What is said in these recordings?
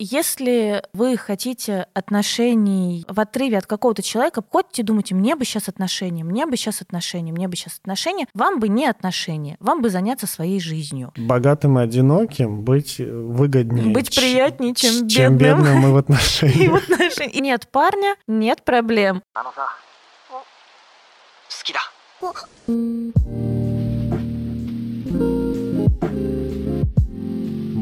Если вы хотите отношений в отрыве от какого-то человека, ходите думаете, мне бы сейчас отношения, мне бы сейчас отношения, мне бы сейчас отношения, вам бы не отношения, вам бы заняться своей жизнью. Богатым и одиноким быть выгоднее. Быть приятнее, чем, чем бедным. бедным и в отношениях. И в отношениях. И нет парня, нет проблем.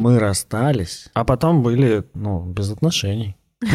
Мы расстались, а потом были, ну, без отношений.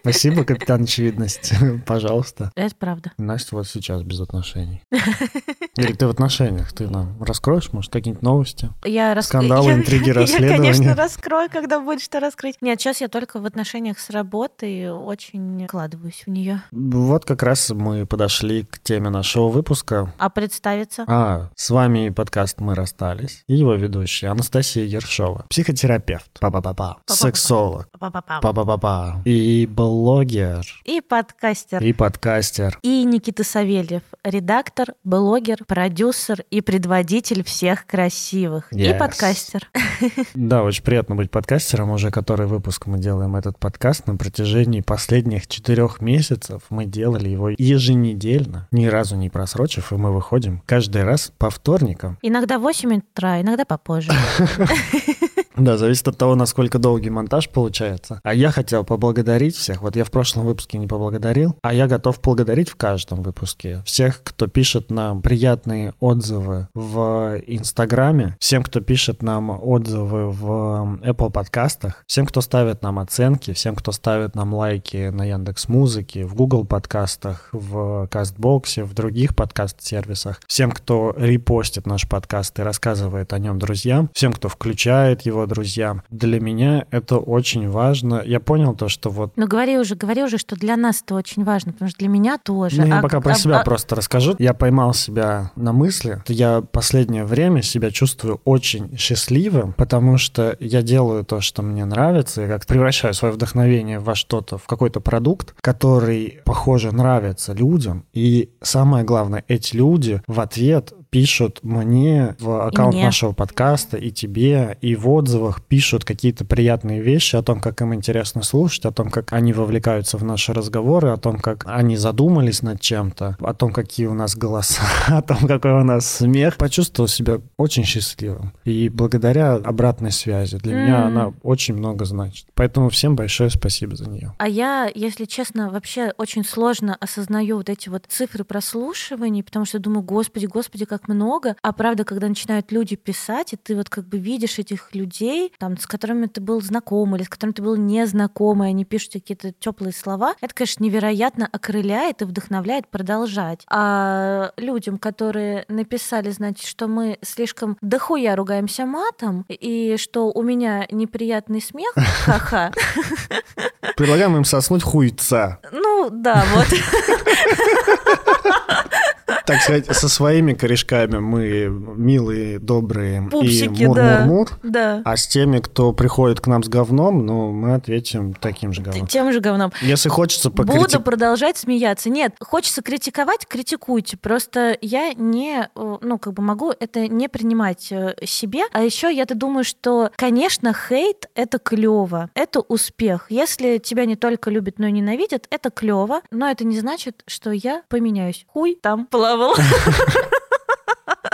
Спасибо, капитан очевидность. Пожалуйста. Это правда. Настя вот сейчас без отношений. Или ты в отношениях? Ты нам раскроешь, может, какие-нибудь новости? Я рас... Скандалы, я, интриги, Я, расследования. конечно, раскрою, когда будет что раскрыть. Нет, сейчас я только в отношениях с работой очень вкладываюсь в нее. Вот как раз мы подошли к теме нашего выпуска. А представиться? А, с вами подкаст «Мы расстались» и его ведущая Анастасия Ершова, психотерапевт, па-па-па-па, сексолог, Па-па-па. па-па-па-па, и блогер, И подкастер. и подкастер. И Никита Савельев, редактор, блогер, продюсер и предводитель всех красивых. И Yes. подкастер. Да, очень приятно быть подкастером. Уже который выпуск мы делаем этот подкаст. На протяжении последних четырех месяцев мы делали его еженедельно, ни разу не просрочив, и мы выходим каждый раз по вторникам. Иногда в 8 утра, иногда попозже. Да, зависит от того, насколько долгий монтаж получается. А я хотел поблагодарить всех. Вот я в прошлом выпуске не поблагодарил, а я готов благодарить в каждом выпуске всех, кто пишет нам приятные отзывы в Инстаграме, всем, кто пишет нам отзывы в Apple подкастах, всем, кто ставит нам оценки, всем, кто ставит нам лайки на Яндекс Музыке, в Google подкастах, в Кастбоксе, в других подкаст-сервисах, всем, кто репостит наш подкаст и рассказывает о нем друзьям, всем, кто включает его друзьям. Для меня это очень важно. Я понял то, что вот Ну говори уже, говори уже, что для нас это очень важно, потому что для меня тоже. ну, я А- пока про а- себя а- просто расскажу. Я поймал себя на мысли. Я последнее время себя чувствую очень счастливым, потому что я делаю то, что мне нравится, и как превращаю свое вдохновение во что-то, в какой-то продукт, который, похоже, нравится людям. И самое главное, эти люди в ответ пишут мне в аккаунт мне. нашего подкаста и тебе, и в отзывах пишут какие-то приятные вещи о том, как им интересно слушать, о том, как они вовлекаются в наши разговоры, о том, как они задумались над чем-то, о том, какие у нас голоса, о том, какой у нас смех. Почувствовал себя очень счастливым. И благодаря обратной связи для меня она очень много значит. Поэтому всем большое спасибо за нее. А я, если честно, вообще очень сложно осознаю вот эти вот цифры прослушиваний, потому что думаю, господи, господи, как много. А правда, когда начинают люди писать, и ты вот как бы видишь этих людей, там, с которыми ты был знаком или с которыми ты был незнаком, и они пишут какие-то теплые слова, это, конечно, невероятно окрыляет и вдохновляет продолжать. А людям, которые написали, значит, что мы слишком дохуя ругаемся матом, и что у меня неприятный смех, ха-ха, Предлагаем им соснуть хуйца. ну да, вот. Так сказать, со своими корешками мы милые, добрые Пупсики, и мур-мур-мур. Да. А с теми, кто приходит к нам с говном, ну, мы ответим таким же говном. Тем же говном. Если хочется Буду покритиковать... продолжать смеяться. Нет, хочется критиковать, критикуйте. Просто я не, э, ну, как бы могу это не принимать э, себе. А еще я-то думаю, что, конечно, хейт — это клево, это успех. Если тебя не только любят, но и ненавидят, это клево. Но это не значит, что я поменяюсь. Хуй там level.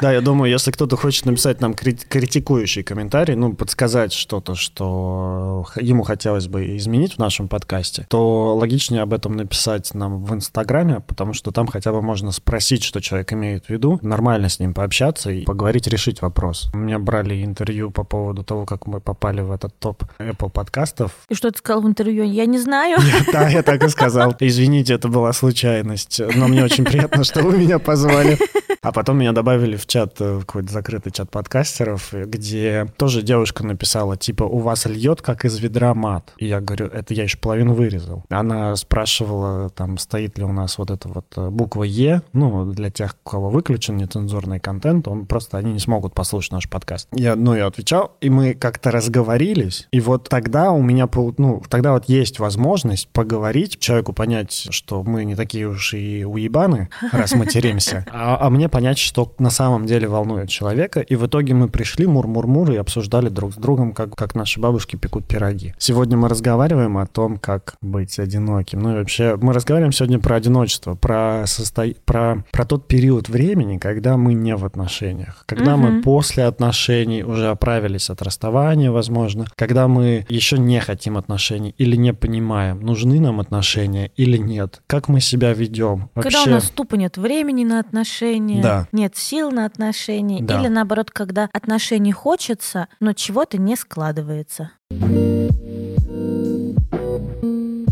Да, я думаю, если кто-то хочет написать нам крит- критикующий комментарий, ну, подсказать что-то, что ему хотелось бы изменить в нашем подкасте, то логичнее об этом написать нам в Инстаграме, потому что там хотя бы можно спросить, что человек имеет в виду, нормально с ним пообщаться и поговорить, решить вопрос. У меня брали интервью по поводу того, как мы попали в этот топ Apple подкастов. И что ты сказал в интервью? Я не знаю. Да, я так и сказал. Извините, это была случайность, но мне очень приятно, что вы меня позвали. А потом меня добавили в чат, э, в какой-то закрытый чат подкастеров, э, где тоже девушка написала, типа, у вас льет, как из ведра мат. И я говорю, это я еще половину вырезал. Она спрашивала, там, стоит ли у нас вот эта вот э, буква Е, ну, для тех, у кого выключен нецензурный контент, он просто, они не смогут послушать наш подкаст. Я, ну, я отвечал, и мы как-то разговорились, и вот тогда у меня, ну, тогда вот есть возможность поговорить, человеку понять, что мы не такие уж и уебаны, раз материмся, а, а мне понять, что на самом деле волнует человека. И в итоге мы пришли мур-мур-мур и обсуждали друг с другом, как, как наши бабушки пекут пироги. Сегодня мы разговариваем о том, как быть одиноким. Ну и вообще, мы разговариваем сегодня про одиночество, про, состо... про, про тот период времени, когда мы не в отношениях, когда угу. мы после отношений уже оправились от расставания, возможно, когда мы еще не хотим отношений или не понимаем, нужны нам отношения или нет, как мы себя ведем. Вообще... Когда у нас тупо нет времени на отношения, да. нет сил на отношения, да. или наоборот, когда отношений хочется, но чего-то не складывается.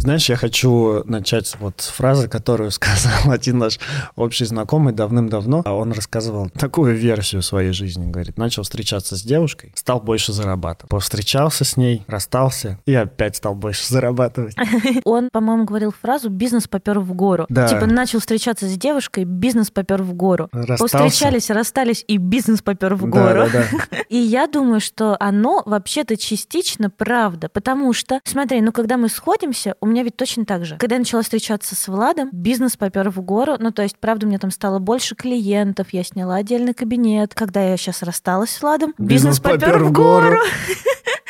Знаешь, я хочу начать вот с фразы, которую сказал один наш общий знакомый давным-давно. А он рассказывал такую версию своей жизни. Говорит, начал встречаться с девушкой, стал больше зарабатывать. Повстречался с ней, расстался и опять стал больше зарабатывать. Он, по-моему, говорил фразу «бизнес попер в гору». Да. Типа начал встречаться с девушкой, бизнес попер в гору. Расстался. Повстречались, расстались и бизнес попер в гору. Да, да, да. И я думаю, что оно вообще-то частично правда, потому что, смотри, ну когда мы сходимся, у меня меня ведь точно так же. Когда я начала встречаться с Владом, бизнес попер в гору. Ну, то есть, правда, меня там стало больше клиентов, я сняла отдельный кабинет. Когда я сейчас рассталась с Владом, бизнес, бизнес попер в гору.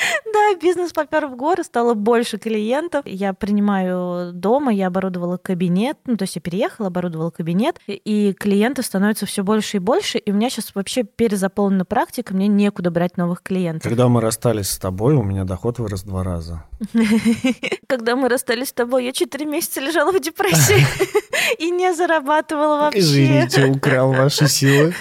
Да, бизнес попер в горы, стало больше клиентов. Я принимаю дома, я оборудовала кабинет, ну, то есть я переехала, оборудовала кабинет, и клиентов становится все больше и больше, и у меня сейчас вообще перезаполнена практика, мне некуда брать новых клиентов. Когда мы расстались с тобой, у меня доход вырос два раза. Когда мы расстались с тобой, я четыре месяца лежала в депрессии и не зарабатывала вообще. Извините, украл ваши силы.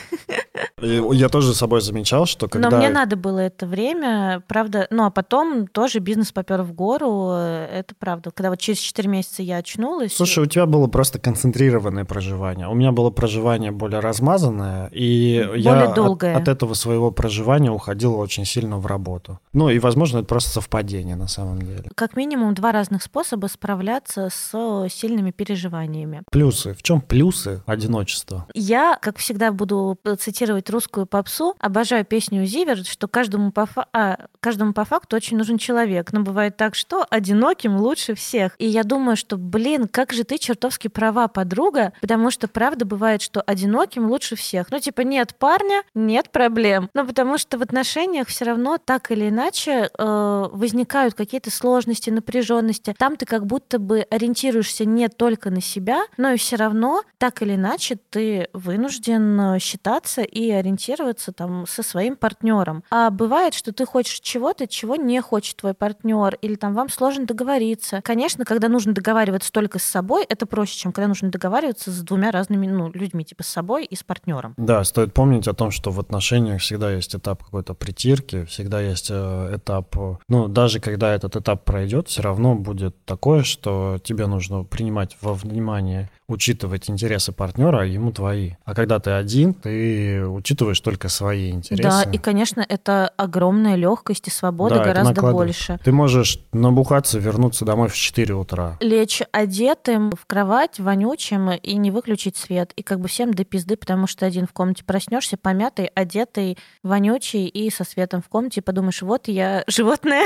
Я тоже с собой замечал, что когда... Но мне надо было это время, правда, ну а потом тоже бизнес попер в гору, это правда. Когда вот через 4 месяца я очнулась... Слушай, у тебя было просто концентрированное проживание. У меня было проживание более размазанное, и более я долгое. От, от этого своего проживания уходил очень сильно в работу. Ну и, возможно, это просто совпадение на самом деле. Как минимум два разных способа справляться с сильными переживаниями. Плюсы. В чем плюсы одиночества? Я, как всегда, буду цитировать русскую попсу. Обожаю песню Зиверт, что каждому по, фа... а, каждому по факту очень нужен человек. Но бывает так, что одиноким лучше всех. И я думаю, что, блин, как же ты чертовски права, подруга, потому что правда бывает, что одиноким лучше всех. Ну, типа, нет парня, нет проблем. Но потому что в отношениях все равно так или иначе э, возникают какие-то сложности, напряженности. Там ты как будто бы ориентируешься не только на себя, но и все равно так или иначе ты вынужден э, считаться и ориентироваться там со своим партнером. А бывает, что ты хочешь чего-то, чего не хочет твой партнер, или там вам сложно договориться. Конечно, когда нужно договариваться только с собой, это проще, чем когда нужно договариваться с двумя разными ну, людьми, типа с собой и с партнером. Да, стоит помнить о том, что в отношениях всегда есть этап какой-то притирки, всегда есть э, этап, ну, даже когда этот этап пройдет, все равно будет такое, что тебе нужно принимать во внимание учитывать интересы партнера, а ему твои. А когда ты один, ты учитываешь только свои интересы. Да, и, конечно, это огромная легкость и свобода да, гораздо больше. Ты можешь набухаться, вернуться домой в 4 утра. Лечь одетым в кровать, вонючим, и не выключить свет. И как бы всем до пизды, потому что один в комнате проснешься, помятый, одетый, вонючий и со светом в комнате, и подумаешь, вот я животное.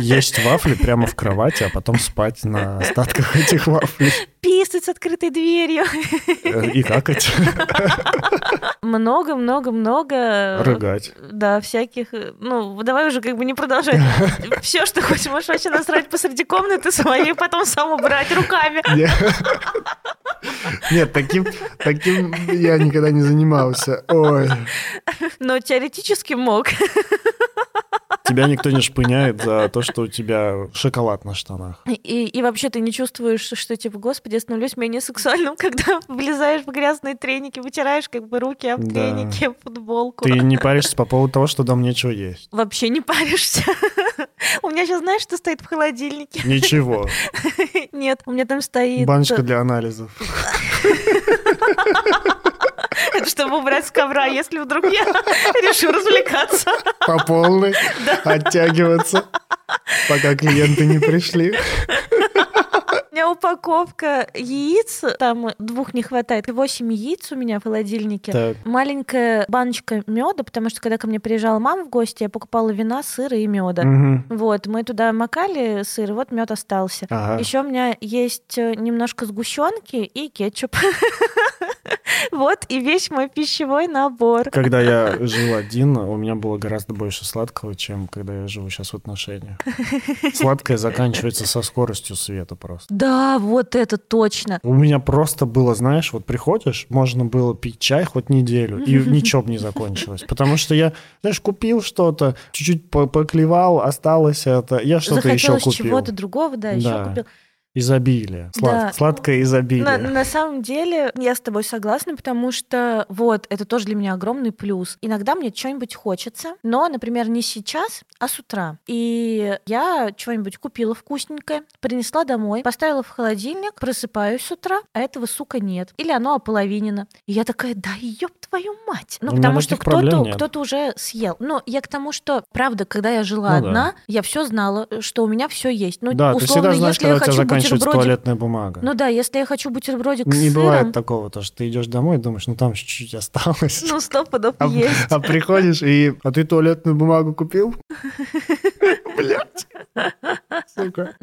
Есть вафли прямо в кровати, а потом спать на остатках этих вафлей писать с открытой дверью. Э, и какать. Много-много-много... Рыгать. Да, всяких... Ну, давай уже как бы не продолжать. Все, что хочешь, можешь вообще насрать посреди комнаты своей, потом сам убрать руками. Нет, таким, таким я никогда не занимался. Ой. Но теоретически мог. Тебя никто не шпыняет за то, что у тебя шоколад на штанах. И, и вообще ты не чувствуешь, что типа, господи, я становлюсь менее сексуальным, когда влезаешь в грязные треники, вытираешь как бы руки об да. треники, футболку. Ты не паришься по поводу того, что там нечего есть? Вообще не паришься. У меня сейчас, знаешь, что стоит в холодильнике? Ничего. Нет, у меня там стоит... Баночка для анализов. Чтобы убрать с ковра, если вдруг я решу развлекаться. По полной. Оттягиваться, пока клиенты не пришли меня упаковка яиц, там двух не хватает, восемь яиц у меня в холодильнике, так. маленькая баночка меда, потому что когда ко мне приезжала мама в гости, я покупала вина, сыра и меда. Угу. Вот, мы туда макали сыр, вот мед остался. Ага. Еще у меня есть э, немножко сгущенки и кетчуп. Вот и весь мой пищевой набор. Когда я жил один, у меня было гораздо больше сладкого, чем когда я живу сейчас в отношениях. Сладкое заканчивается со скоростью света просто. Да, вот это точно. У меня просто было, знаешь, вот приходишь, можно было пить чай хоть неделю, и ничего бы не закончилось. Потому что я, знаешь, купил что-то, чуть-чуть поклевал, осталось это, я что-то еще купил. чего-то другого, да, еще купил. Изобилие. Слад... Да. Сладкое изобилие. На, на самом деле, я с тобой согласна, потому что вот это тоже для меня огромный плюс. Иногда мне что-нибудь хочется, но, например, не сейчас, а с утра. И я что-нибудь купила вкусненькое, принесла домой, поставила в холодильник, просыпаюсь с утра, а этого, сука, нет. Или оно ополовинено. И я такая, да ёб твою мать. Ну, потому что кто-то кто уже съел. Но я к тому, что, правда, когда я жила ну, одна, да. я все знала, что у меня все есть. Ну, да, условно, ты всегда знаешь, если я хочу заканчивается туалетная бумага. Ну да, если я хочу бутербродик Не с бывает сыром... такого, то что ты идешь домой и думаешь, ну там чуть-чуть осталось. Ну, сто пудов а, есть. А приходишь и... А ты туалетную бумагу купил? Блять. Сука.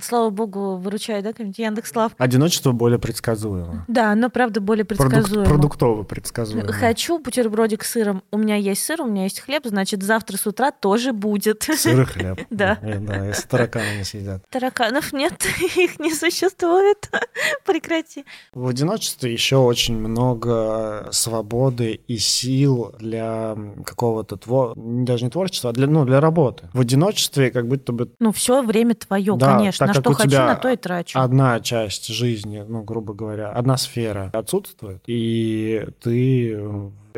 Слава богу, выручает, да, какой-нибудь Яндекс.Лав. Одиночество более предсказуемо. Да, оно, правда, более предсказуемо. Продуктово предсказуемо. Хочу бутербродик с сыром. У меня есть сыр, у меня есть хлеб, значит, завтра с утра тоже будет. Сыр и хлеб. Да. Да, если тараканы не съедят. Тараканов нет, их не существует. Прекрати. В одиночестве еще очень много свободы и сил для какого-то твор... даже не творчества, а для, ну, для работы. В одиночестве как будто бы... Ну, все время твое, да, конечно. На что хочу, на то и трачу. Одна часть жизни, ну, грубо говоря, одна сфера отсутствует, и ты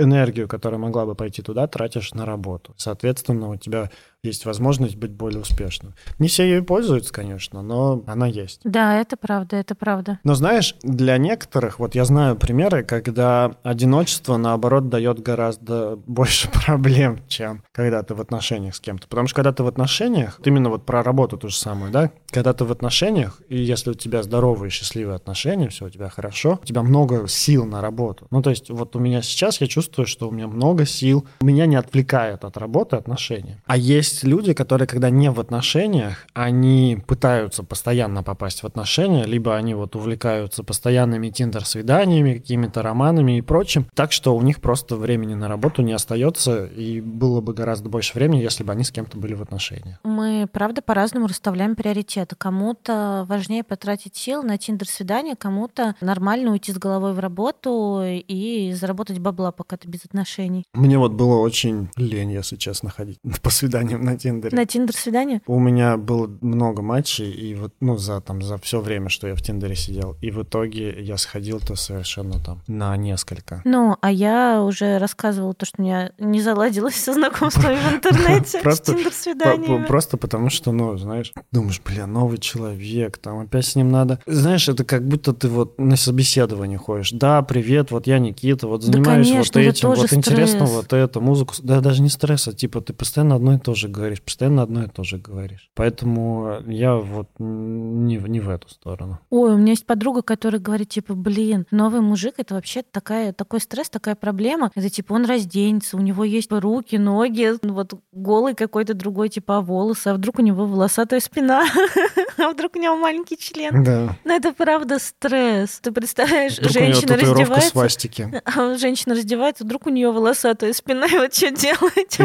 энергию, которая могла бы пойти туда, тратишь на работу. Соответственно, у тебя есть возможность быть более успешным. Не все ею пользуются, конечно, но она есть. Да, это правда, это правда. Но знаешь, для некоторых, вот я знаю примеры, когда одиночество, наоборот, дает гораздо больше проблем, чем когда ты в отношениях с кем-то. Потому что когда ты в отношениях, именно вот про работу то же самое, да, когда ты в отношениях, и если у тебя здоровые, счастливые отношения, все у тебя хорошо, у тебя много сил на работу. Ну, то есть вот у меня сейчас я чувствую, что у меня много сил, меня не отвлекает от работы отношения. А есть люди, которые, когда не в отношениях, они пытаются постоянно попасть в отношения, либо они вот увлекаются постоянными тиндер-свиданиями, какими-то романами и прочим, так что у них просто времени на работу не остается, и было бы гораздо больше времени, если бы они с кем-то были в отношениях. Мы, правда, по-разному расставляем приоритеты. Кому-то важнее потратить сил на тиндер-свидание, кому-то нормально уйти с головой в работу и заработать бабла, пока ты без отношений. Мне вот было очень лень, если честно, ходить по свиданиям на Тиндере. На Тиндер свидание? У меня было много матчей, и вот, ну, за там, за все время, что я в Тиндере сидел. И в итоге я сходил-то совершенно там на несколько. Ну, а я уже рассказывала то, что у меня не заладилось со знакомствами в интернете просто, с Тиндер-свиданиями. Просто потому что, ну, знаешь, думаешь, бля, новый человек, там опять с ним надо... Знаешь, это как будто ты вот на собеседование ходишь. Да, привет, вот я Никита, вот занимаюсь да, вот этим, вот стресс. интересно вот это, музыку. Да, даже не стресса, типа ты постоянно одно и то же говоришь, постоянно одно и то же говоришь. Поэтому я вот не, не в эту сторону. Ой, у меня есть подруга, которая говорит, типа, блин, новый мужик — это вообще такая, такой стресс, такая проблема. Это типа он разденется, у него есть руки, ноги, вот голый какой-то другой, типа, а волосы, а вдруг у него волосатая спина, а вдруг у него маленький член. Да. Но это правда стресс. Ты представляешь, женщина раздевается. А женщина раздевается, вдруг у нее волосатая спина, и вот что делать?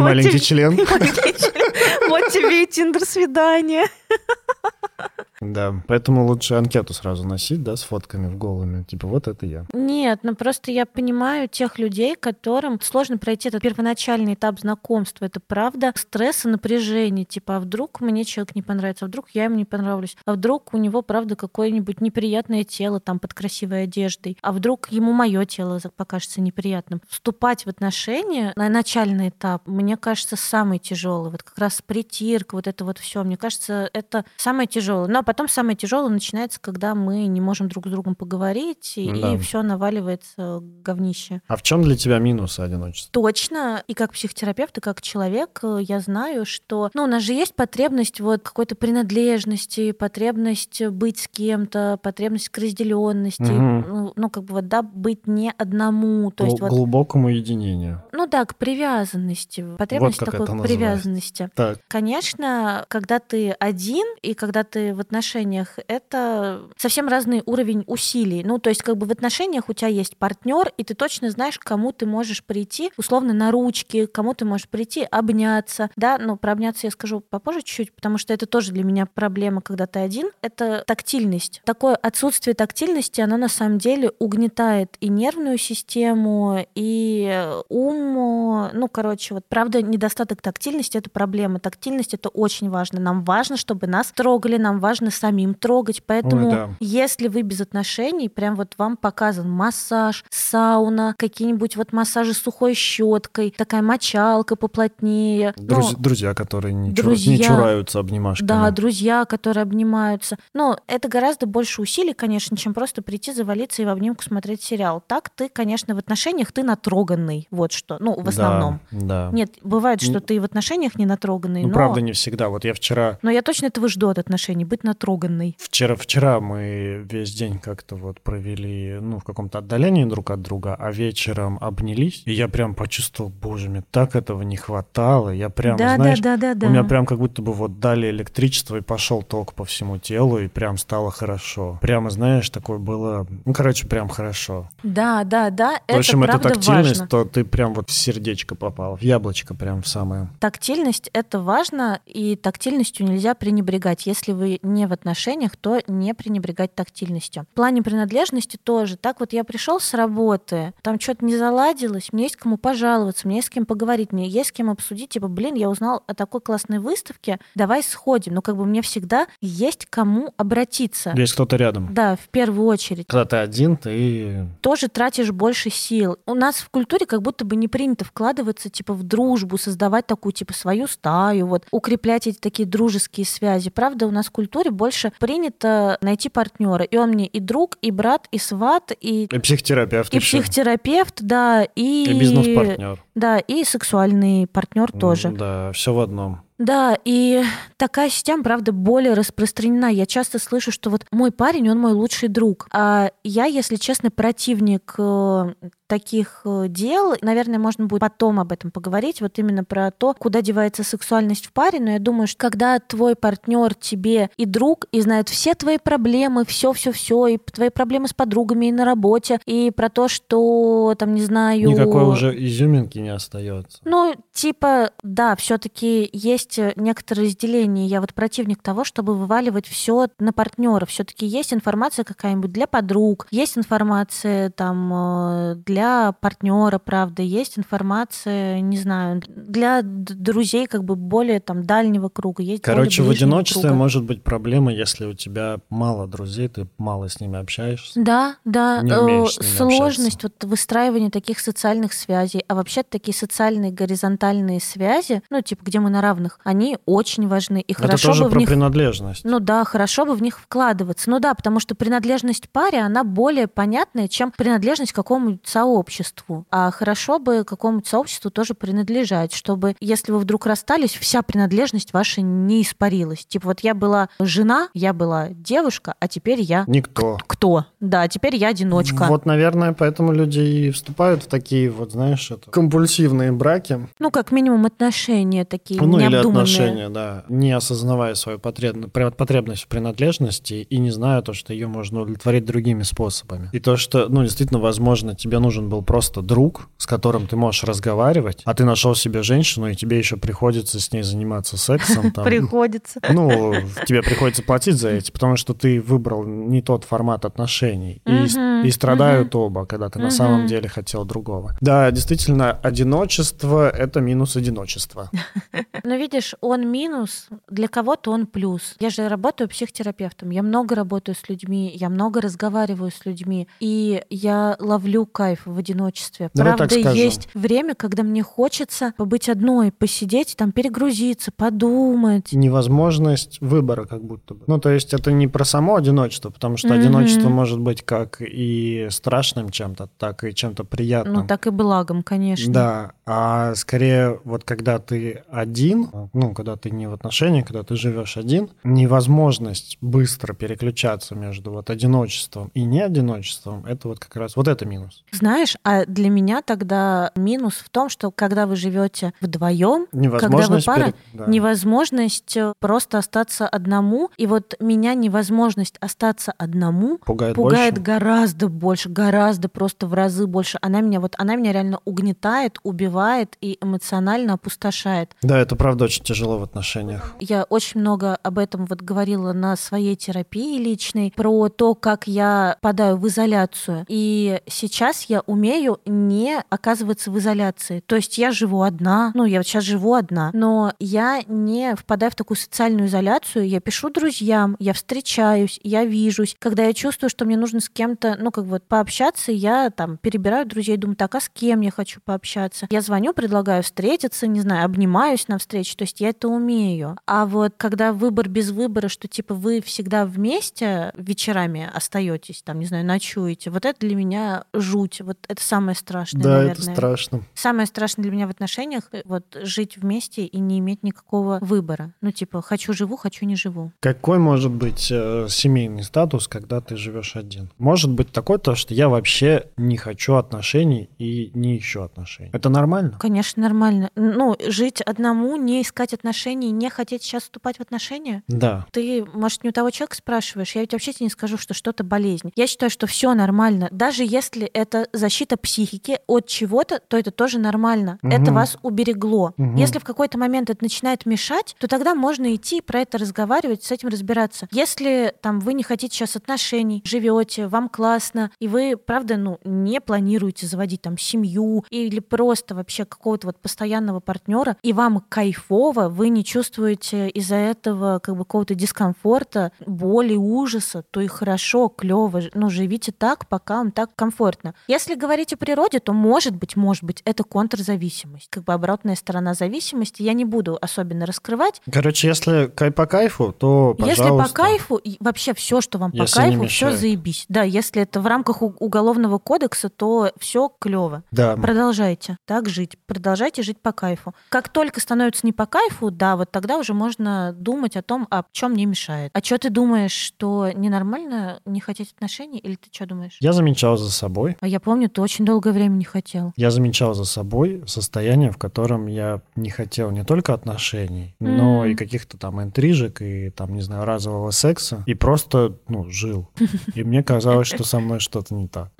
И маленький член. Вот тебе и тиндер-свидание. Да, поэтому лучше анкету сразу носить, да, с фотками в голыми. Типа, вот это я. Нет, ну просто я понимаю тех людей, которым сложно пройти этот первоначальный этап знакомства. Это правда стресс и напряжение. Типа, а вдруг мне человек не понравится, а вдруг я ему не понравлюсь, а вдруг у него, правда, какое-нибудь неприятное тело там под красивой одеждой, а вдруг ему мое тело покажется неприятным. Вступать в отношения на начальный этап, мне кажется, самый тяжелый. Вот как раз притирка, вот это вот все. Мне кажется, это самое тяжелое. Но потом самое тяжелое начинается, когда мы не можем друг с другом поговорить, и, да. и все наваливается говнище. А в чем для тебя минус одиночества? Точно. И как психотерапевт, и как человек, э, я знаю, что ну, у нас же есть потребность вот какой-то принадлежности, потребность быть с кем-то, потребность к разделенности, угу. ну, ну, как бы вот, да, быть не одному. То есть, вот, глубокому единению. Ну да, к привязанности. Потребность вот такой к привязанности. Так. Конечно, когда ты один, и когда ты в отношениях отношениях — это совсем разный уровень усилий. Ну, то есть как бы в отношениях у тебя есть партнер, и ты точно знаешь, к кому ты можешь прийти, условно, на ручки, к кому ты можешь прийти, обняться, да, но про обняться я скажу попозже чуть-чуть, потому что это тоже для меня проблема, когда ты один. Это тактильность. Такое отсутствие тактильности, оно на самом деле угнетает и нервную систему, и ум. Ну, короче, вот правда, недостаток тактильности — это проблема. Тактильность — это очень важно. Нам важно, чтобы нас трогали, нам важно самим трогать. Поэтому, Ой, да. если вы без отношений, прям вот вам показан массаж, сауна, какие-нибудь вот массажи сухой щеткой, такая мочалка поплотнее. Друз- Ну, друзья, которые не, друзья. не чураются обнимашками. да, друзья, которые обнимаются. Но это гораздо больше усилий, конечно, чем просто прийти, завалиться и в обнимку смотреть сериал. Так ты, конечно, в отношениях ты натроганный. Вот что. Ну, в Да, основном. Да. Нет, бывает, что Ну, ты в отношениях не натроганный, ну, но... правда, не всегда. Вот я вчера Но я точно этого жду от отношений, быть натроганной. Вчера, вчера мы весь день как-то вот провели, ну, в каком-то отдалении друг от друга, а вечером обнялись, и я прям почувствовал, боже, мне так этого не хватало, я прям, да, знаешь, да, да, да, да. у меня прям как будто бы вот дали электричество и пошел ток по всему телу, и прям стало хорошо. Прямо, знаешь, такое было, ну, короче, прям хорошо. Да, да, да, в это общем, это правда тактильность, важно. то ты прям вот в сердечко попал, в яблочко прям в самое. Тактильность — это важно, и тактильностью нельзя пренебрегать. Если вы не в отношениях, то не пренебрегать тактильностью. В плане принадлежности тоже. Так вот я пришел с работы, там что-то не заладилось, мне есть кому пожаловаться, мне есть с кем поговорить, мне есть с кем обсудить, типа, блин, я узнал о такой классной выставке, давай сходим. Но как бы мне всегда есть кому обратиться. Есть кто-то рядом. Да, в первую очередь. Когда ты один, ты тоже тратишь больше сил. У нас в культуре как будто бы не принято вкладываться типа в дружбу, создавать такую типа свою стаю, вот укреплять эти такие дружеские связи. Правда, у нас в культуре больше принято найти партнера, и он мне и друг, и брат, и сват, и и психотерапевт и еще. психотерапевт, да, и, И бизнес-партнер. да, и сексуальный партнер тоже. Да, все в одном. Да, и такая система, правда, более распространена. Я часто слышу, что вот мой парень, он мой лучший друг. А я, если честно, противник э, таких э, дел. Наверное, можно будет потом об этом поговорить, вот именно про то, куда девается сексуальность в паре. Но я думаю, что когда твой партнер тебе и друг, и знает все твои проблемы, все-все-все, и твои проблемы с подругами, и на работе, и про то, что там, не знаю... Никакой уже изюминки не остается. Ну, типа, да, все-таки есть некоторое разделение. Я вот противник того, чтобы вываливать все на партнера. Все-таки есть информация какая-нибудь для подруг, есть информация там э, для партнера, правда, есть информация, не знаю, для друзей как бы более там дальнего круга. Есть Короче, в одиночестве круга. может быть проблема, если у тебя мало друзей, ты мало с ними общаешься. Да, да, Не э, ними сложность вот выстраивания таких социальных связей, а вообще такие социальные горизонтальные связи, ну типа где мы на равных, они очень важны и Это хорошо тоже бы в про них принадлежность. ну да, хорошо бы в них вкладываться. Ну да, потому что принадлежность паре, она более понятная, чем принадлежность какому-нибудь сообществу. А хорошо бы какому-нибудь сообществу тоже принадлежать, чтобы, если вы вдруг расстались, вся принадлежность ваша не испарилась. Типа вот я была жена, я была девушка, а теперь я Никто. кто? Да, теперь я одиночка. Вот, наверное, поэтому люди и вступают в такие вот, знаешь, это, компульсивные браки. Ну, как минимум, отношения такие Ну, или отношения, да. Не осознавая свою потребность, потребность в принадлежности и не зная то, что ее можно удовлетворить другими способами. И то, что, ну, действительно, возможно, тебе нужен был просто друг, с которым ты можешь разговаривать, а ты нашел себе женщину, и тебе еще приходится с ней заниматься сексом. Там, Приходится. Ну, тебе приходится платить за эти, потому что ты выбрал не тот формат отношений. И, Мгм, и страдают оба, когда ты на самом деле хотел другого. Да, действительно, одиночество — это минус одиночества. Но видишь, он минус, для кого-то он плюс. Я же работаю психотерапевтом, я много работаю с людьми, я много разговариваю с людьми, и я ловлю кайф в одиночестве. Давай Правда, так скажем. есть время, когда мне хочется побыть одной, посидеть, там, перегрузиться, подумать. Невозможность выбора как будто бы. Ну, то есть это не про само одиночество, потому что Мгм. одиночество может быть как и страшным чем-то, так и чем-то приятным. Ну, так и благом, конечно. Да, а скорее вот когда ты один, ну, когда ты не в отношениях, когда ты живешь один, невозможность быстро переключаться между вот одиночеством и неодиночеством, это вот как раз, вот это минус. Знаешь, знаешь, а для меня тогда минус в том, что когда вы живете вдвоем, когда вы пара, перед... да. невозможность э, просто остаться одному. И вот меня невозможность остаться одному пугает, пугает больше? гораздо больше, гораздо просто в разы больше. Она меня вот, она меня реально угнетает, убивает и эмоционально опустошает. Да, это правда очень тяжело в отношениях. Я очень много об этом вот говорила на своей терапии личной, про то, как я падаю в изоляцию. И сейчас я умею не оказываться в изоляции. То есть я живу одна, ну, я вот сейчас живу одна, но я не впадаю в такую социальную изоляцию, я пишу друзьям, я встречаюсь, я вижусь. Когда я чувствую, что мне нужно с кем-то, ну, как вот пообщаться, я там перебираю друзей, думаю, так, а с кем я хочу пообщаться? Я звоню, предлагаю встретиться, не знаю, обнимаюсь на встрече, то есть я это умею. А вот когда выбор без выбора, что типа вы всегда вместе вечерами остаетесь, там, не знаю, ночуете, вот это для меня жуть, вот это самое страшное, да, наверное. это страшно. Самое страшное для меня в отношениях вот жить вместе и не иметь никакого выбора. Ну, типа, хочу живу, хочу не живу. Какой может быть э, семейный статус, когда ты живешь один? Может быть такой то, что я вообще не хочу отношений и не ищу отношений. Это нормально? Конечно, нормально. Ну, жить одному, не искать отношений, не хотеть сейчас вступать в отношения? Да. Ты, может, не у того человека спрашиваешь? Я ведь вообще тебе не скажу, что что-то болезнь. Я считаю, что все нормально. Даже если это защита психики от чего-то, то это тоже нормально. Угу. Это вас уберегло. Угу. Если в какой-то момент это начинает мешать, то тогда можно идти про это разговаривать, с этим разбираться. Если там вы не хотите сейчас отношений, живете, вам классно, и вы, правда, ну, не планируете заводить там семью или просто вообще какого-то вот постоянного партнера, и вам кайфово, вы не чувствуете из-за этого как бы какого-то дискомфорта, боли, ужаса, то и хорошо, клево, ну, живите так, пока вам так комфортно. Если говорить о природе, то может быть, может быть, это контрзависимость, как бы обратная сторона зависимости. Я не буду особенно раскрывать. Короче, если по кайфу, то пожалуйста. Если по кайфу, вообще все, что вам по кайфу, все заебись. Да, если это в рамках уголовного кодекса, то все клево. Да. Продолжайте так жить, продолжайте жить по кайфу. Как только становится не по кайфу, да, вот тогда уже можно думать о том, о чем мне мешает. А что ты думаешь, что ненормально не хотеть отношений, или ты что думаешь? Я замечал за собой. А я помню, ты очень долгое время не хотел. Я замечал за собой состояние, в котором я не хотел не только отношений, mm. но и каких-то там интрижек и там, не знаю, разового секса. И просто, ну, жил. И мне казалось, что со мной что-то не так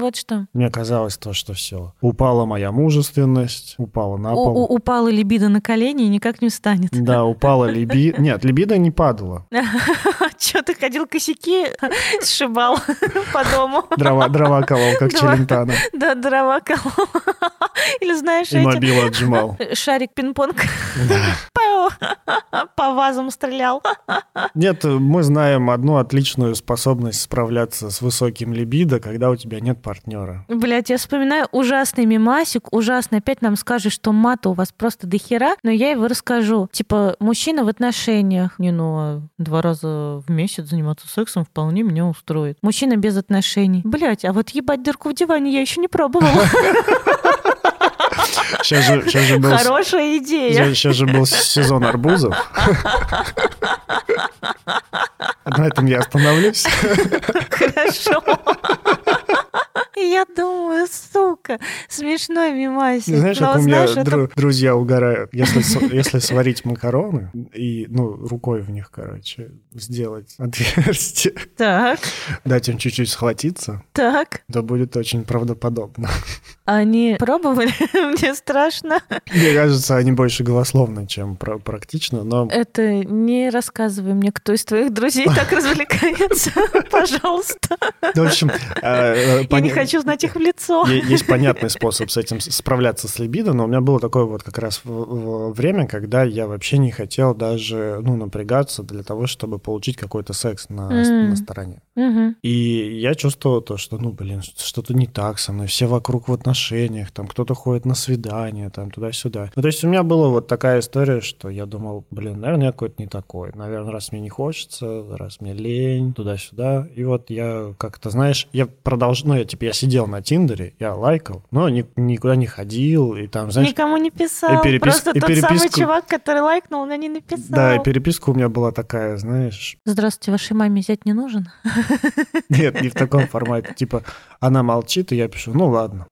вот что. Мне казалось то, что все. Упала моя мужественность, упала на пол. У -у упала либидо на колени и никак не встанет. Да, упала либидо. Нет, либидо не падала. Че, ты ходил косяки, сшибал по дому? Дрова, дрова колол, как Челентано. Да, дрова колол. Или знаешь, И мобилу отжимал. Шарик пинг-понг. По вазам стрелял. Нет, мы знаем одну отличную способность справляться с высоким либидо, когда у тебя нет партнера. Блять, я вспоминаю ужасный мимасик, ужасный. Опять нам скажешь, что мата у вас просто дохера, но я его расскажу. Типа, мужчина в отношениях. Не, ну, а два раза в месяц заниматься сексом вполне меня устроит. Мужчина без отношений. Блять, а вот ебать дырку в диване я еще не пробовала. Сейчас же, сейчас же был... Хорошая идея. Сейчас же был сезон арбузов. На этом я остановлюсь. Хорошо. Я думаю, сука, смешной мимасик. Знаешь, как у меня это... друзья угорают. Если, сварить макароны и, ну, рукой в них, короче, сделать отверстие. Так. Дать им чуть-чуть схватиться. Так. То будет очень правдоподобно. Они пробовали? Мне страшно. Мне кажется, они больше голословны, чем практично, но... Это не рассказывай мне, кто из твоих друзей так развлекается. Пожалуйста. В общем... Э, Я не хочу знать их в лицо. Есть понятный способ с этим справляться с либидо, но у меня было такое вот как раз время, когда я вообще не хотел даже, ну, напрягаться для того, чтобы получить какой-то секс на, на стороне. И я чувствовал то, что, ну, блин, что-то не так со мной. Все вокруг в отношениях, там кто-то ходит на свидание, там туда-сюда. Ну, то есть у меня была вот такая история, что я думал, блин, наверное, я какой-то не такой. Наверное, раз мне не хочется, раз мне лень, туда-сюда. И вот я как-то, знаешь, я продолжил, ну, я типа, я сидел на Тиндере, я лайкал, но ни, никуда не ходил, и там, знаешь... Никому не писал, и перепис- просто и тот переписку- самый чувак, который лайкнул, но не написал. Да, и переписка у меня была такая, знаешь, Здравствуйте, вашей маме взять не нужен? нет, не в таком формате. Типа, она молчит, и я пишу, ну ладно.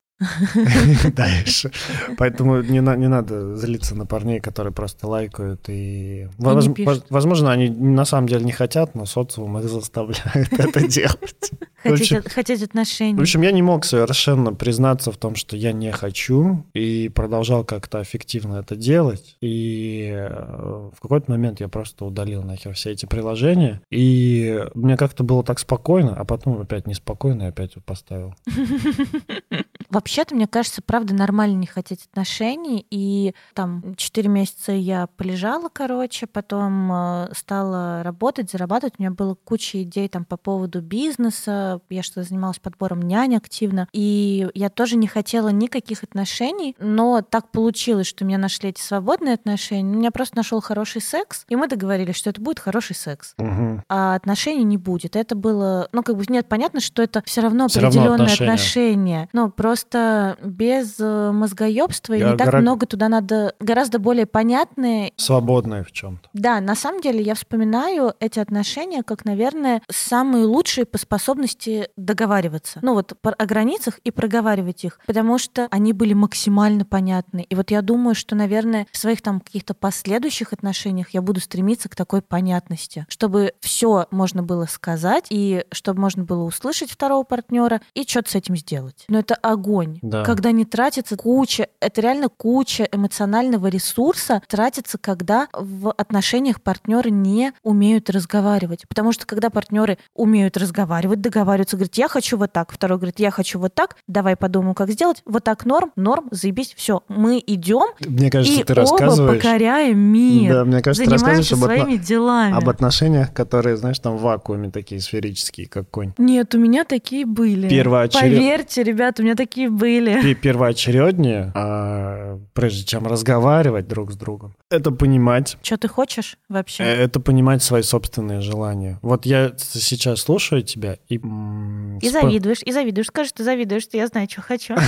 Дальше. Поэтому не, на- не надо злиться на парней, которые просто лайкают. И, воз- не пишут. воз- возможно, они на самом деле не хотят, но социум их заставляет это делать. Хотеть, отношений. В общем, я не мог совершенно признаться в том, что я не хочу, и продолжал как-то эффективно это делать. И э, в какой-то момент я просто удалил нахер все эти приложения, и мне как-то было так спокойно, а потом опять неспокойно, и опять поставил. Вообще-то, мне кажется, правда нормально не хотеть отношений. И там 4 месяца я полежала, короче, потом э, стала работать, зарабатывать. У меня было куча идей там по поводу бизнеса. Я что-то занималась подбором нянь активно. И я тоже не хотела никаких отношений, но так получилось, что меня нашли эти свободные отношения. У меня просто нашел хороший секс, и мы договорились, что это будет хороший секс Мгм. а отношений не будет. Это было, ну, как бы, нет, понятно, что это все равно Всё равно определенные отношения. отношения. Но просто без э, мозгоебства и не так гора- много туда надо, гораздо более понятные. Свободные в чем-то. Да, на самом деле я вспоминаю эти отношения как, наверное, самые лучшие по способности договариваться. Ну вот о границах и проговаривать их, потому что они были максимально понятны. И вот я думаю, что, наверное, в своих там каких-то последующих отношениях я буду стремиться к такой понятности, чтобы все можно было сказать и чтобы можно было услышать второго партнера и что-то с этим сделать. Но это огонь, Да. когда не тратится куча, это реально куча эмоционального ресурса тратится, когда в отношениях партнеры не умеют разговаривать. Потому что когда партнеры умеют разговаривать, договариваются, говорят, я хочу вот так, второй говорит, я хочу вот так, давай подумаем, как сделать, вот так норм, норм, заебись, все, мы идем Мне кажется, и ты оба рассказываешь... покоряем мир, Да, мне кажется, ты рассказываешь об, отно- своими делами. об отношениях, которые, знаешь, там в вакууме такие сферические, как конь. Нет, у меня такие были. Первоочеред- Поверьте, ребята, у меня такие были. Пе- Первоочереднее, а, прежде чем разговаривать друг с другом, это понимать, Что ты хочешь вообще? э, это понимать свои собственные желания. Вот я сейчас слушаю тебя и... И завидуешь, и завидуешь. Скажи, ты завидуешь, что я знаю, что хочу.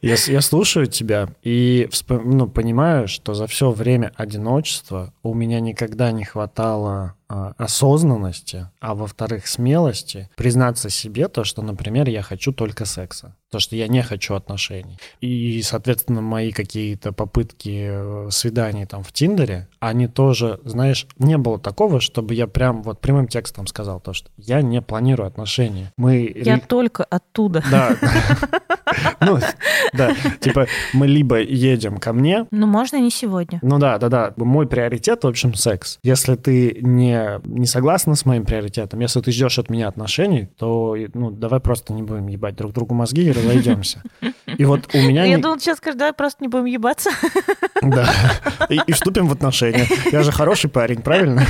Я, я слушаю тебя и вспо- ну, понимаю, что за все время одиночества у меня никогда не хватало осознанности, а во-вторых, смелости признаться себе то, что, например, я хочу только секса, то, что я не хочу отношений. И, соответственно, мои какие-то попытки э, свиданий там в Тиндере, они тоже, знаешь, не было такого, чтобы я прям вот прямым текстом сказал то, что я не планирую отношения. Мы Я только оттуда. да. Ну, да, типа мы либо едем ко мне, Ну, можно не сегодня. ну да, да, да, мой приоритет, в общем, секс. Если ты не, не согласна с моим приоритетом, если ты ждешь от меня отношений, то, ну, давай просто не будем ебать друг другу мозги и разойдемся. И вот у меня... Я не- думала, сейчас скажешь, давай просто не будем ебаться. Да. И, и вступим в отношения. Я же хороший парень, правильно?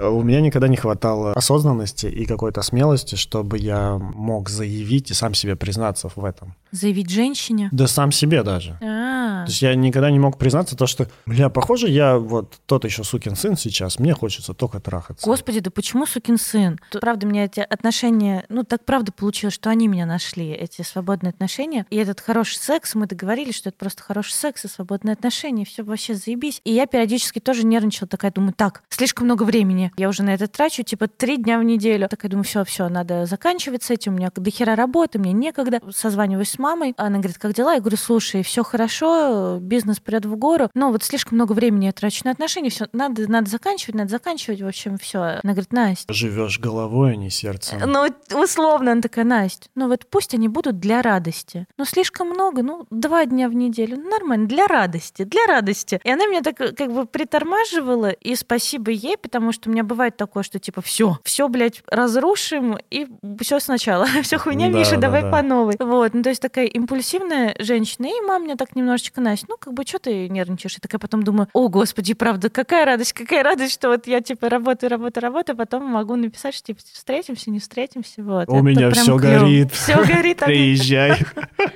У меня никогда не хватало осознанности и какой-то смелости, чтобы я мог заявить и сам себе признаться в этом. Заявить женщине. Да сам себе даже. А, То есть я никогда не мог признаться то, что, бля, похоже, я вот тот еще сукин сын сейчас, мне хочется только трахаться. Господи, да почему сукин сын? Правда, у меня эти отношения, ну так правда получилось, что они меня нашли, эти свободные отношения. И этот хороший секс, мы договорились, что это просто хороший секс и свободные отношения, все вообще заебись. И я периодически тоже нервничала, такая думаю, так, слишком много времени, я уже на это трачу, типа три дня в неделю. Такая думаю, все, все, надо заканчивать с этим, у меня до хера работы, мне некогда. Созваниваюсь с мамой, она говорит, как дела? Я говорю, слушай, все хорошо, бизнес прет в гору, но вот слишком много времени я трачу на отношения, все, надо, надо заканчивать, надо заканчивать, в общем, все. Она говорит, Настя, Живешь головой, а не сердцем. ну, условно, она такая, Настя, ну вот пусть они будут для радости. Ну, слишком много, ну, два дня в неделю. Ну, нормально, для радости, для радости. И она меня так э, как бы притормаживала, и спасибо ей, потому что у меня бывает такое, что типа все, все, блядь, разрушим, и все сначала. Все хуйня, Да, Миша, да, давай да. по новой. Вот, ну, то есть такая импульсивная женщина, и мама меня так немножечко, Настя, ну, как бы, что ты нервничаешь? И такая потом думаю, о, господи, правда, какая радость, какая радость, что вот я, типа, работаю, работаю, работаю, а потом могу написать, что, типа, встретимся, не встретимся, вот. У меня всё горит. Все горит, а Приезжай,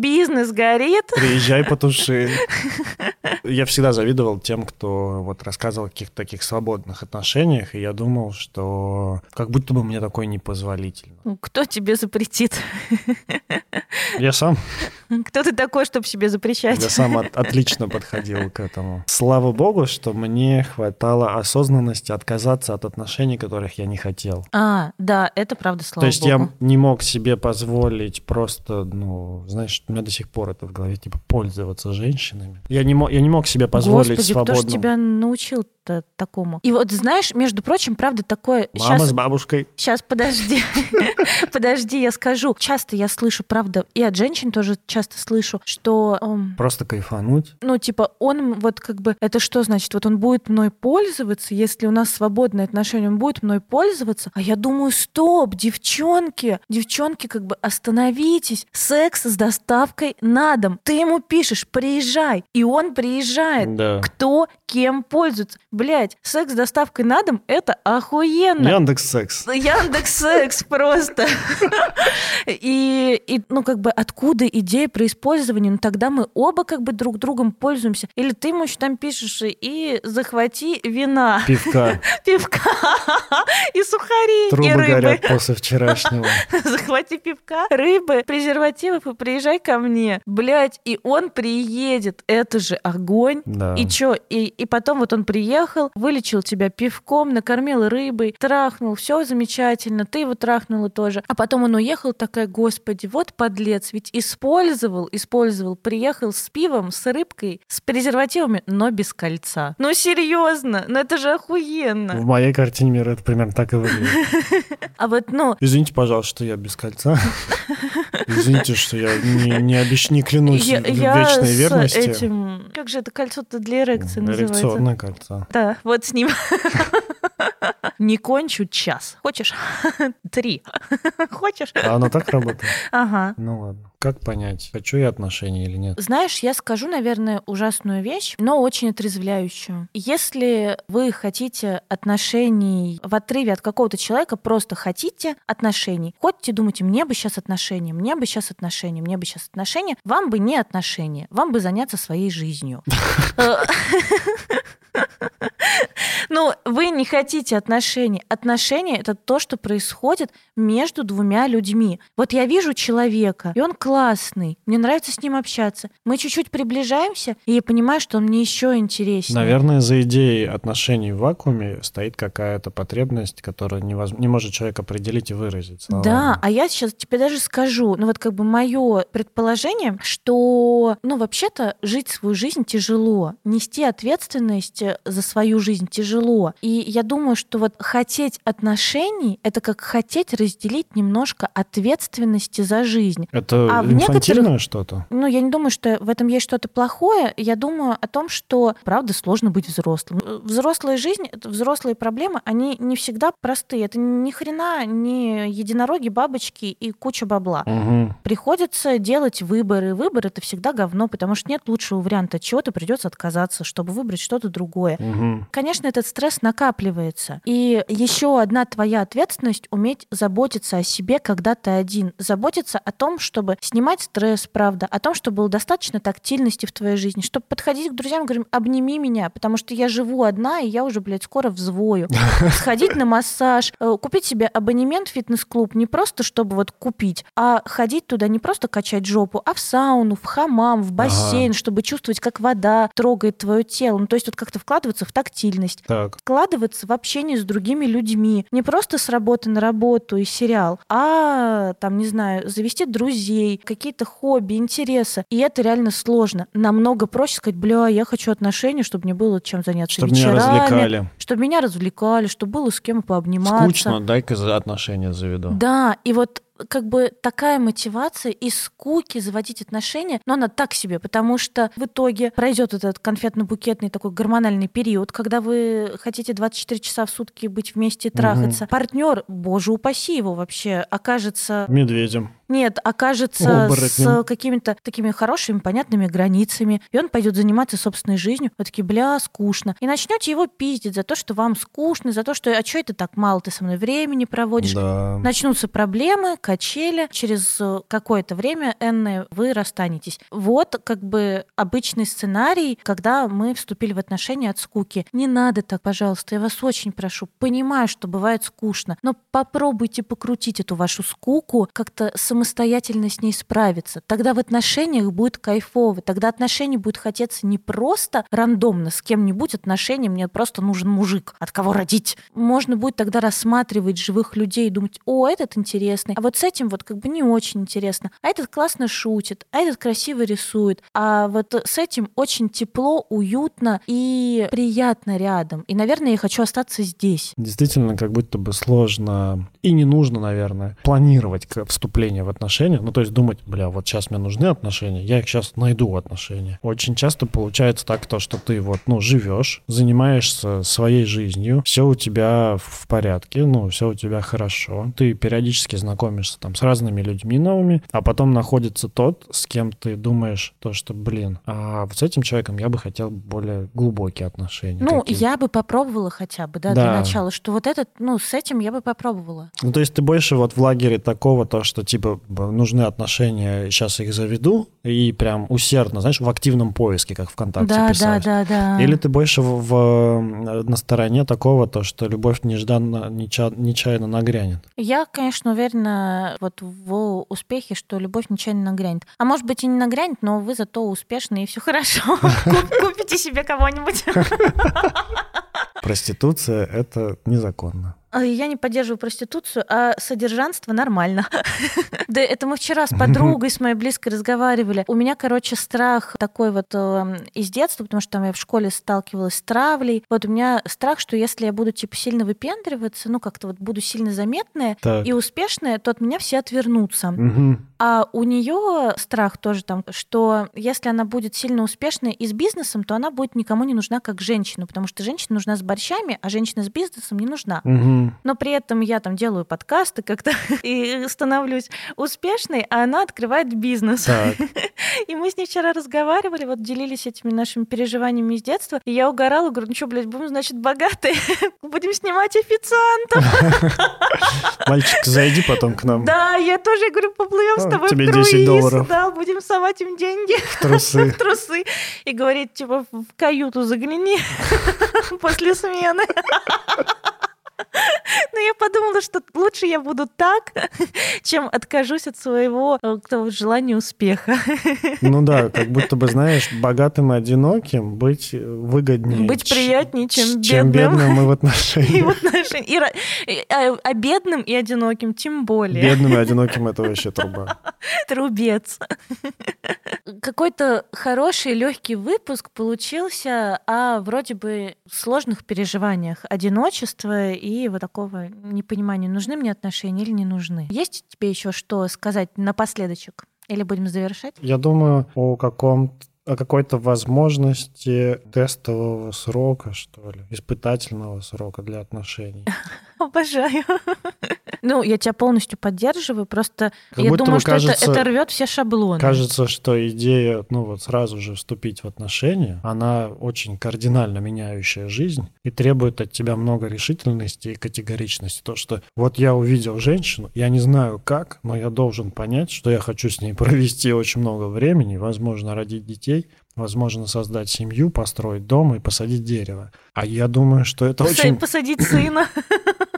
бизнес горит. приезжай, потуши. Я всегда завидовал тем, кто вот рассказывал о каких-то таких свободных отношениях, и я думал, что как будто бы мне такое непозволительно. Кто тебе запретит? Я сам. Кто ты такой, чтобы себе запрещать? Я сам от, отлично подходил к этому. Слава богу, что мне хватало осознанности отказаться от отношений, которых я не хотел. А, да, это правда, слава То есть богу. я не мог себе позволить просто, ну, знаешь, у меня до сих пор это в голове, типа, пользоваться женщинами. Я не мог, я не мог себе позволить Господи, свободно. кто же тебя научил то такому? И вот знаешь, между прочим, правда такое... Мама Щас- с бабушкой. Сейчас, подожди. подожди, я скажу. Часто я слышу, правда, и от женщин тоже часто слышу, что, эм, Просто кайфануть. ну, типа, он вот как бы, это что значит? Вот он будет мной пользоваться, если у нас свободные отношения, он будет мной пользоваться? А я думаю, стоп, девчонки, девчонки, как бы остановитесь. Секс с доставкой на дом. Ты ему пишешь, приезжай, и он приезжает. Да. Кто кем пользуется? Блять, секс с доставкой на дом — это охуенно. Яндекс Секс. Яндекс Секс просто. И, и, ну, как бы, откуда идея про использование? Ну, тогда мы оба, как бы, друг другом пользуемся. Или ты ему еще там пишешь и захвати вина, Пивка. пивка и сухари, и Трубы рыбы. горят после вчерашнего. Захвати пивка, рыбы, презервативов и приезжай ко мне. Блять, и он приедет. Это же огонь. Да. И чё? И, и потом вот он приехал, вылечил тебя пивком, накормил рыбой, трахнул, все замечательно, ты его трахнула тоже. А потом он уехал, такая, господи, вот подлец, ведь использовал, использовал, приехал с пивом, с рыбкой, с презервативами, но без кольца. Ну серьезно, ну это же охуенно. В моей картине мира это примерно так и выглядит. А вот, ну, Извините, пожалуйста, что я без кольца. Извините, что я не, не, обещ... не клянусь я, в я вечной с верности. этим... Как же это кольцо-то для эрекции называется? Эрекционное кольцо. Да, вот с ним. Не кончу час. Хочешь? Три. Хочешь? А оно так работает? Ага. Ну ладно. Как понять, хочу я отношения или нет? Знаешь, я скажу, наверное, ужасную вещь, но очень отрезвляющую. Если вы хотите отношений в отрыве от какого-то человека, просто хотите отношений, ходите, думаете, мне бы сейчас отношения, мне бы сейчас отношения, мне бы сейчас отношения, вам бы не отношения, вам бы заняться своей жизнью. Ну, вы не хотите отношений. Отношения — это то, что происходит между двумя людьми. Вот я вижу человека, и он классный, мне нравится с ним общаться. Мы чуть-чуть приближаемся, и я понимаю, что он мне еще интереснее. Наверное, за идеей отношений в вакууме стоит какая-то потребность, которую невоз- не может человек определить и выразить. словами. Да, а я сейчас тебе даже скажу, ну вот как бы мое предположение, что, ну вообще-то жить свою жизнь тяжело, нести ответственность э, за свою жизнь тяжело. И я думаю, что вот хотеть отношений — это как хотеть разделить немножко ответственности за жизнь. Это А в некоторых- что-то? Ну, я не думаю, что в этом есть что-то плохое. Я думаю о том, что, правда, сложно быть взрослым. Взрослая жизнь, взрослые проблемы, они не всегда простые. Это ни хрена не единороги, бабочки и куча бабла. Мгм. Приходится делать выборы. Выбор это всегда говно, потому что нет лучшего варианта. От чего-то придется отказаться, чтобы выбрать что-то другое. Мгм. Конечно, этот стресс накапливается. И еще одна твоя ответственность уметь заботиться о себе, когда ты один. Заботиться о том, чтобы снимать стресс, правда, о том, чтобы было достаточно тактильности в твоей жизни, чтобы подходить к друзьям и говорить, обними меня, потому что я живу одна, и я уже, блядь, скоро взвою. Сходить на массаж, э, купить себе абонемент в фитнес-клуб, не просто чтобы вот купить, а ходить туда не просто качать жопу, а в сауну, в хамам, в бассейн, чтобы чувствовать, как вода трогает твое тело. Ну, то есть вот как-то вкладываться в тактильность Так. вкладываться в общение с другими людьми. Не просто с работы на работу и сериал, а, там, не знаю, завести друзей, какие-то хобби, интересы. И это реально сложно. Намного проще сказать, бля, я хочу отношения, чтобы мне было чем заняться Чтобы меня вечерами, развлекали. чтобы меня развлекали, чтобы было с кем пообниматься. Скучно, дай-ка за отношения заведу. Да, и вот как бы такая мотивация из скуки заводить отношения, но она так себе, потому что в итоге пройдет этот конфетно-букетный такой гормональный период, когда вы хотите 24 часа в сутки быть вместе и трахаться. Партнер, боже упаси его вообще, окажется Медведем. Нет, окажется с какими-то такими хорошими, понятными границами, и он пойдет заниматься собственной жизнью. Вы такие, бля, скучно. И начнете его пиздить за то, что вам скучно, за то, что, а что это так мало ты со мной времени проводишь? Да. Начнутся проблемы, качели. Через э, какое-то время, энное, вы расстанетесь. Вот как бы обычный сценарий, когда мы вступили в отношения от скуки. Не надо так, пожалуйста, я вас очень прошу. Понимаю, что бывает скучно, но попробуйте покрутить эту вашу скуку, как-то самостоятельно с ней справиться. Тогда в отношениях будет кайфово, тогда отношения будет хотеться не просто рандомно с кем-нибудь отношения, мне просто нужен мужик, от кого родить. Можно будет тогда рассматривать живых людей и думать, о, этот интересный, а вот с этим вот как бы не очень интересно, а этот классно шутит, а этот красиво рисует, а вот с этим очень тепло, уютно и приятно рядом. И, наверное, я хочу остаться здесь. Действительно, как будто бы сложно и не нужно, наверное, планировать вступление в отношения. Ну, то есть думать, бля, вот сейчас мне нужны отношения, я их сейчас найду отношения. Очень часто получается так то, что ты вот, ну, живешь, занимаешься своей жизнью, все у тебя в порядке, ну, все у тебя хорошо. Ты периодически знакомишься там с разными людьми новыми, а потом находится тот, с кем ты думаешь то, что, блин, а вот с этим человеком я бы хотел более глубокие отношения. Ну, я бы попробовала хотя бы, да, да, для начала, что вот этот, ну, с этим я бы попробовала. Ну, то есть ты больше вот в лагере такого, то, что, типа, нужны отношения, сейчас их заведу, и прям усердно, знаешь, в активном поиске, как ВКонтакте да, писать. Да, да, да. Или ты больше в, в, на стороне такого, то, что любовь нежданно, неча, нечаянно нагрянет? Я, конечно, уверена вот в успехе, что любовь нечаянно нагрянет. А может быть и не нагрянет, но вы зато успешны, и все хорошо. Купите себе кого-нибудь. Проституция — это незаконно. А, я не поддерживаю проституцию, а содержанство нормально. Да это мы вчера с подругой, с моей близкой разговаривали. У меня, короче, страх такой вот эм, из детства, потому что там я в школе сталкивалась с травлей. Вот у меня страх, что если я буду, типа, сильно выпендриваться, ну, как-то вот буду сильно заметная и успешная, то от меня все отвернутся. А у нее страх тоже там, что если она будет сильно успешной и с бизнесом, то она будет никому не нужна как женщина, потому что женщина нужна с борщами, а женщина с бизнесом не нужна. Но при этом я там делаю подкасты как-то и становлюсь успешной, а она открывает бизнес. И мы с ней вчера разговаривали, вот делились этими нашими переживаниями из детства. И я угорала, говорю, ну что, блядь, будем, значит, богатые, будем снимать официантов. Мальчик, зайди потом к нам. Да, я тоже говорю, поплывем с тобой Тебе в круиз. 10 долларов. Да, будем совать им деньги. В трусы. В трусы. И говорит, типа, в каюту загляни после смены. Но я подумала, что лучше я буду так, чем откажусь от своего э, желания успеха. Ну да, как будто бы, знаешь, богатым и одиноким быть выгоднее. Быть приятнее, чем бедным. Чем бедным и в отношениях. И в отношениях. И, а, а бедным и одиноким тем более. Бедным и одиноким это вообще труба. Трубец. Какой-то хороший, легкий выпуск получился о вроде бы сложных переживаниях одиночества и вот такого непонимания, нужны мне отношения или не нужны. Есть тебе еще что сказать напоследочек? Или будем завершать? Я думаю, о каком о какой-то возможности тестового срока, что ли, испытательного срока для отношений. Обожаю. Ну, я тебя полностью поддерживаю, просто как я думаю, что кажется, это, это рвет все шаблоны. Кажется, что идея, ну вот сразу же вступить в отношения, она очень кардинально меняющая жизнь и требует от тебя много решительности и категоричности. То, что вот я увидел женщину, я не знаю как, но я должен понять, что я хочу с ней провести очень много времени, возможно, родить детей, возможно, создать семью, построить дом и посадить дерево. А я думаю, что это Посадить, очень... Посадить сына.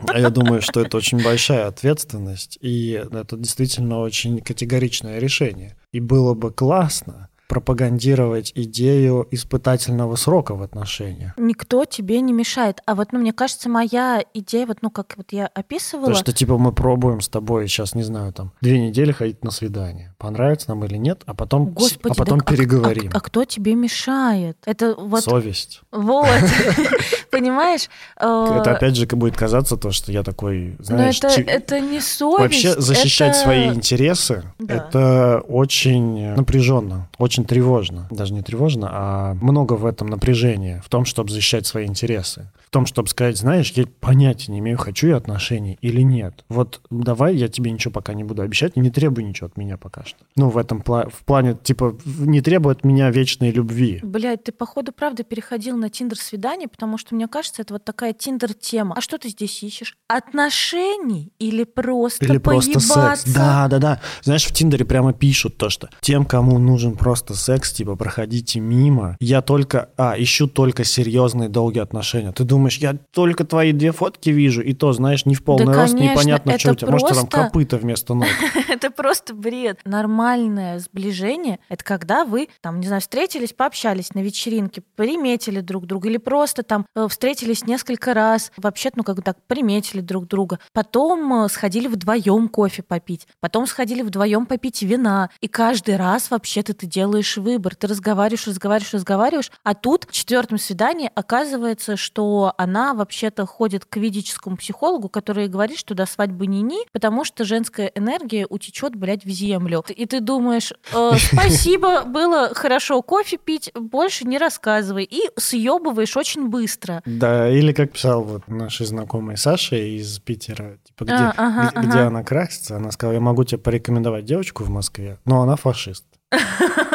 А я думаю, что это очень большая ответственность, и это действительно очень категоричное решение. И было бы классно, пропагандировать идею испытательного срока в отношениях. Никто тебе не мешает. А вот, ну, мне кажется, моя идея, вот, ну, как вот я описывала... То, что, типа, мы пробуем с тобой сейчас, не знаю, там, две недели ходить на свидание. Понравится нам или нет, а потом, Господи, а потом переговорим. А, а, а кто тебе мешает? Это вот... Совесть. Вот. Понимаешь? Э, это опять же будет казаться то, что я такой, знаешь... Но это не совесть. Вообще защищать свои интересы, это очень напряженно, очень очень тревожно. Даже не тревожно, а много в этом напряжения, в том, чтобы защищать свои интересы. В том, чтобы сказать, знаешь, я понятия не имею, хочу я отношений или нет. Вот давай я тебе ничего пока не буду обещать, и не требуй ничего от меня пока что. Ну, в этом пла- в плане, типа, не требуй от меня вечной любви. Блядь, ты, походу, правда переходил на тиндер-свидание, потому что, мне кажется, это вот такая тиндер-тема. А что ты здесь ищешь? Отношений или просто Или просто поебаться? секс. Да, да, да. Знаешь, в Тиндере прямо пишут то, что тем, кому нужен просто секс, типа, проходите мимо. Я только, а, ищу только серьезные долгие отношения. Ты думаешь, я только твои две фотки вижу, и то, знаешь, не в полный Да, рост, конечно, непонятно, что у тебя. Может, там просто- копыта вместо ног. Это просто бред. Нормальное сближение — это когда вы, там, не знаю, встретились, пообщались на вечеринке, приметили друг друга, или просто там э, встретились несколько раз, вообще, ну, как бы так, приметили друг друга. Потом э, сходили вдвоем кофе попить, потом сходили вдвоем попить вина. И каждый раз вообще-то ты делаешь выбор. Ты разговариваешь, разговариваешь, разговариваешь, а тут в четвертом свидании оказывается, что она вообще-то ходит к ведическому психологу, который говорит, что до свадьбы ни-ни, потому что женская энергия утечет, блядь, в землю. И ты думаешь, «Э, спасибо, было хорошо кофе пить, больше не рассказывай. И съебываешь очень быстро. Да, или как писал вот нашей знакомой Саша из Питера, типа, где, А, ага, где, где ага. она красится, она сказала, я могу тебе порекомендовать девочку в Москве, но она фашист.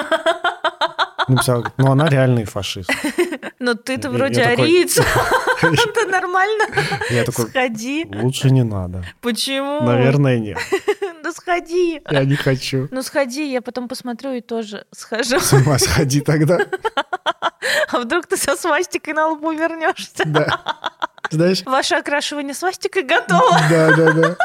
Написала, говорит, ну она реальный фашист. Но ты-то Я- вроде ариец. Это нормально. Я такой, Сходи. лучше не надо. Почему? Наверное, нет. Ну сходи. Я не хочу. Ну сходи, я потом посмотрю и тоже схожу. С ума сходи тогда. А вдруг ты со свастикой на лбу вернешься? Да. Знаешь? Ваше окрашивание свастикой готово. Да, да, да.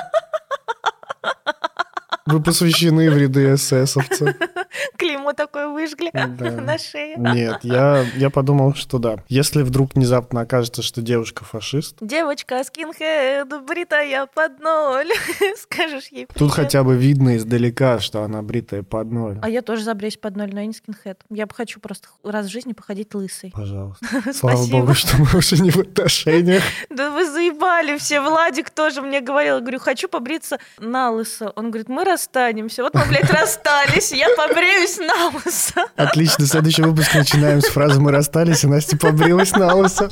Вы посвящены в ряды эсэсовцев. Клеймо такое выжгли Да. на шее. Нет, я, я подумал, что да. Если вдруг внезапно окажется, что девушка фашист, Девочка скинхед, бритая под ноль. Скажешь ей тут привет. хотя бы видно издалека, что она бритая под ноль. А я тоже забреюсь под ноль, но я не скинхед. Я бы хочу просто раз в жизни походить лысой. Пожалуйста. Слава богу, что мы уже не в отношениях. Да вы заебали все. Владик тоже мне говорил. Я говорю, хочу побриться на лысо. Он говорит, мы расстанемся. Вот мы, блядь, расстались. Я побреюсь на лысо. Отлично, следующий выпуск начинаем с фразы «Мы расстались», и Настя побрилась на лысо.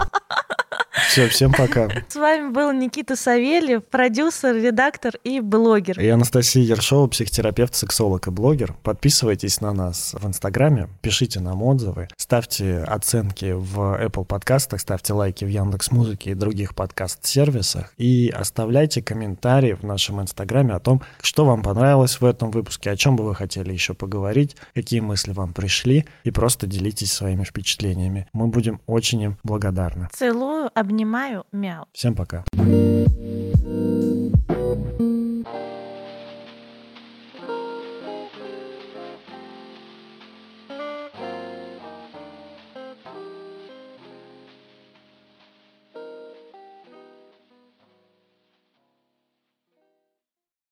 Все, всем пока. С вами был Никита Савельев, продюсер, редактор и блогер. Я Анастасия Ершова, психотерапевт, сексолог и блогер. Подписывайтесь на нас в Инстаграме, пишите нам отзывы, ставьте оценки в Apple подкастах, ставьте лайки в Яндекс Музыке и других подкаст-сервисах и оставляйте комментарии в нашем Инстаграме о том, что вам понравилось в этом выпуске, о чем бы вы хотели еще поговорить, какие мысли вам пришли и просто делитесь своими впечатлениями. Мы будем очень им благодарны. Целую, обнимаю, Обнимаю, мяу. Всем пока. Пока.